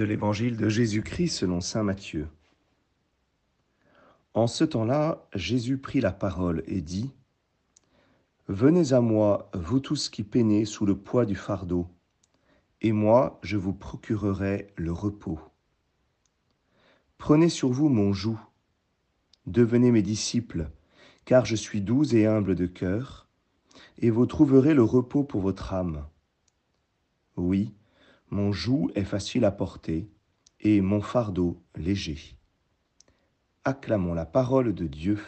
de l'évangile de Jésus-Christ selon Saint Matthieu. En ce temps-là, Jésus prit la parole et dit, Venez à moi, vous tous qui peinez sous le poids du fardeau, et moi je vous procurerai le repos. Prenez sur vous mon joug, devenez mes disciples, car je suis doux et humble de cœur, et vous trouverez le repos pour votre âme. Oui, mon joug est facile à porter et mon fardeau léger. Acclamons la parole de Dieu.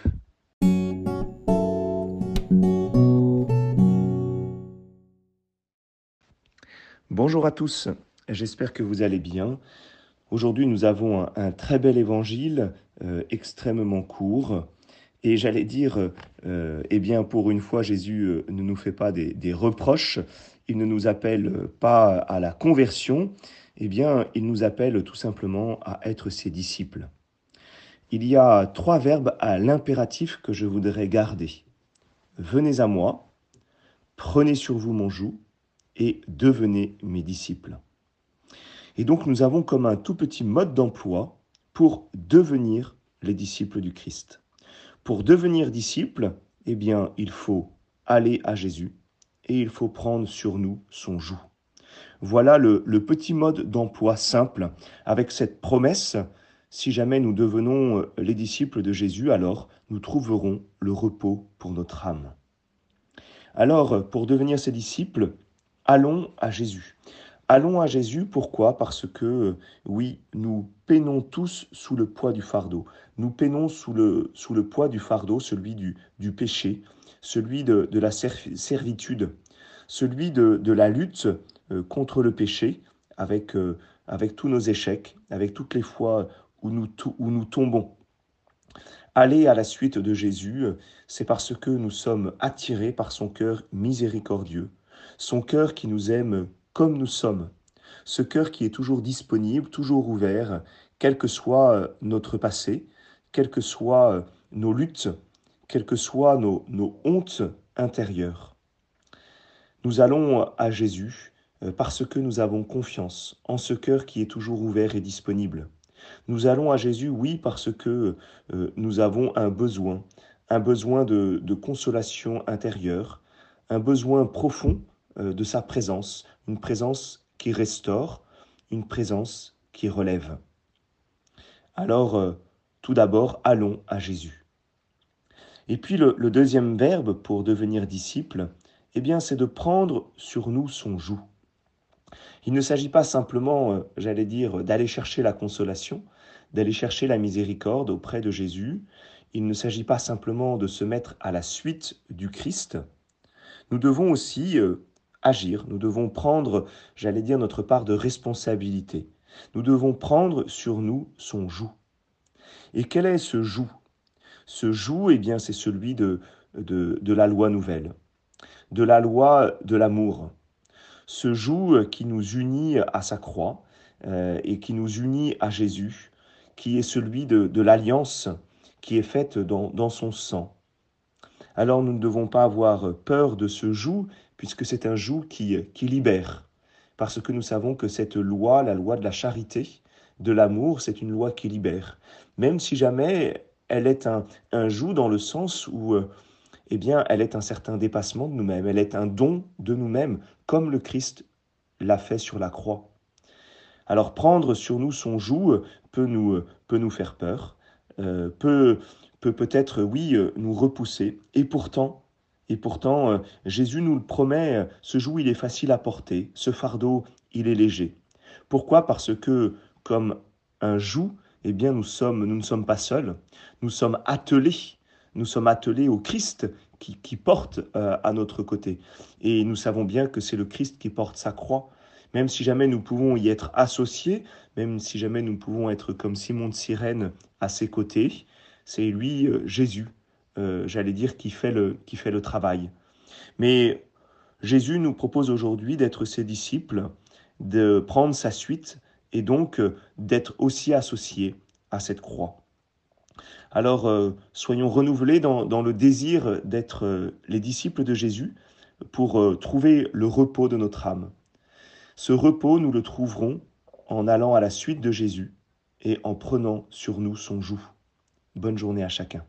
Bonjour à tous, j'espère que vous allez bien. Aujourd'hui nous avons un, très bel évangile, euh, extrêmement court. Et j'allais dire, euh, eh bien, pour une fois, Jésus euh, ne nous fait pas des, des reproches, il ne nous appelle pas à la conversion, eh bien, il nous appelle tout simplement à être ses disciples. Il y a trois verbes à l'impératif que je voudrais garder. Venez à moi, prenez sur vous mon joug et devenez mes disciples. Et donc nous avons comme un tout petit mode d'emploi pour devenir les disciples du Christ. Pour devenir disciple, eh bien, il faut aller à Jésus et il faut prendre sur nous son joug. Voilà le, petit mode d'emploi simple avec cette promesse. Si jamais nous devenons euh, les disciples de Jésus, alors nous trouverons le repos pour notre âme. Alors, pour devenir ses disciples, allons à Jésus. Allons à Jésus, pourquoi? Parce que, oui, nous peinons tous sous le poids du fardeau. Nous peinons sous le, sous le poids du fardeau, celui du, du péché, celui de, de la servitude, celui de, de la lutte euh, contre le péché, avec, euh, avec tous nos échecs, avec toutes les fois où nous, où nous tombons. Aller à la suite de Jésus, c'est parce que nous sommes attirés par son cœur miséricordieux, son cœur qui nous aime comme nous sommes. Ce cœur qui est toujours disponible, toujours ouvert, quel que soit euh, notre passé, quelles que soient euh, nos luttes, quelles que soient nos, hontes intérieures. Nous allons à Jésus euh, parce que nous avons confiance en ce cœur qui est toujours ouvert et disponible. Nous allons à Jésus, oui, parce que nous avons un besoin, un besoin de consolation intérieure, un besoin profond de sa présence, une présence qui restaure, une présence qui relève. Alors, euh, tout d'abord, allons à Jésus. Et puis le, deuxième verbe pour devenir disciple, eh bien, c'est de prendre sur nous son joug. Il ne s'agit pas simplement, euh, j'allais dire, d'aller chercher la consolation, d'aller chercher la miséricorde auprès de Jésus. Il ne s'agit pas simplement de se mettre à la suite du Christ. Nous devons aussi euh, agir, nous devons prendre, j'allais dire, notre part de responsabilité. Nous devons prendre sur nous son joug. Et quel est ce joug? Ce joug, eh bien, c'est celui de, de, de la loi nouvelle, de la loi de l'amour. Ce joug qui nous unit à sa croix euh, et qui nous unit à Jésus, qui est celui de, de l'alliance qui est faite dans, dans son sang. Alors nous ne devons pas avoir peur de ce joug, puisque c'est un joug qui, qui libère, parce que nous savons que cette loi, la loi de la charité, de l'amour, c'est une loi qui libère, même si jamais elle est un, un joug dans le sens où, euh, eh bien, elle est un certain dépassement de nous-mêmes, elle est un don de nous-mêmes, comme le Christ l'a fait sur la croix. Alors prendre sur nous son joug peut nous, peut nous faire peur, euh, peut peut peut-être, oui, euh, nous repousser, et pourtant, et pourtant, euh, Jésus nous le promet, euh, ce joug, il est facile à porter, ce fardeau, il est léger. Pourquoi? Parce que, comme un joug, eh bien, nous, sommes, nous ne sommes pas seuls, nous sommes attelés, nous sommes attelés au Christ qui, porte euh, à notre côté. Et nous savons bien que c'est le Christ qui porte sa croix. Même si jamais nous pouvons y être associés, même si jamais nous pouvons être comme Simon de Cyrène à ses côtés, c'est lui, Jésus, euh, j'allais dire, qui fait, le, qui fait le travail. Mais Jésus nous propose aujourd'hui d'être ses disciples, de prendre sa suite et donc euh, d'être aussi associés à cette croix. Alors, euh, soyons renouvelés dans, dans le désir d'être les disciples de Jésus pour trouver le repos de notre âme. Ce repos, nous le trouverons en allant à la suite de Jésus et en prenant sur nous son joug. Bonne journée à chacun.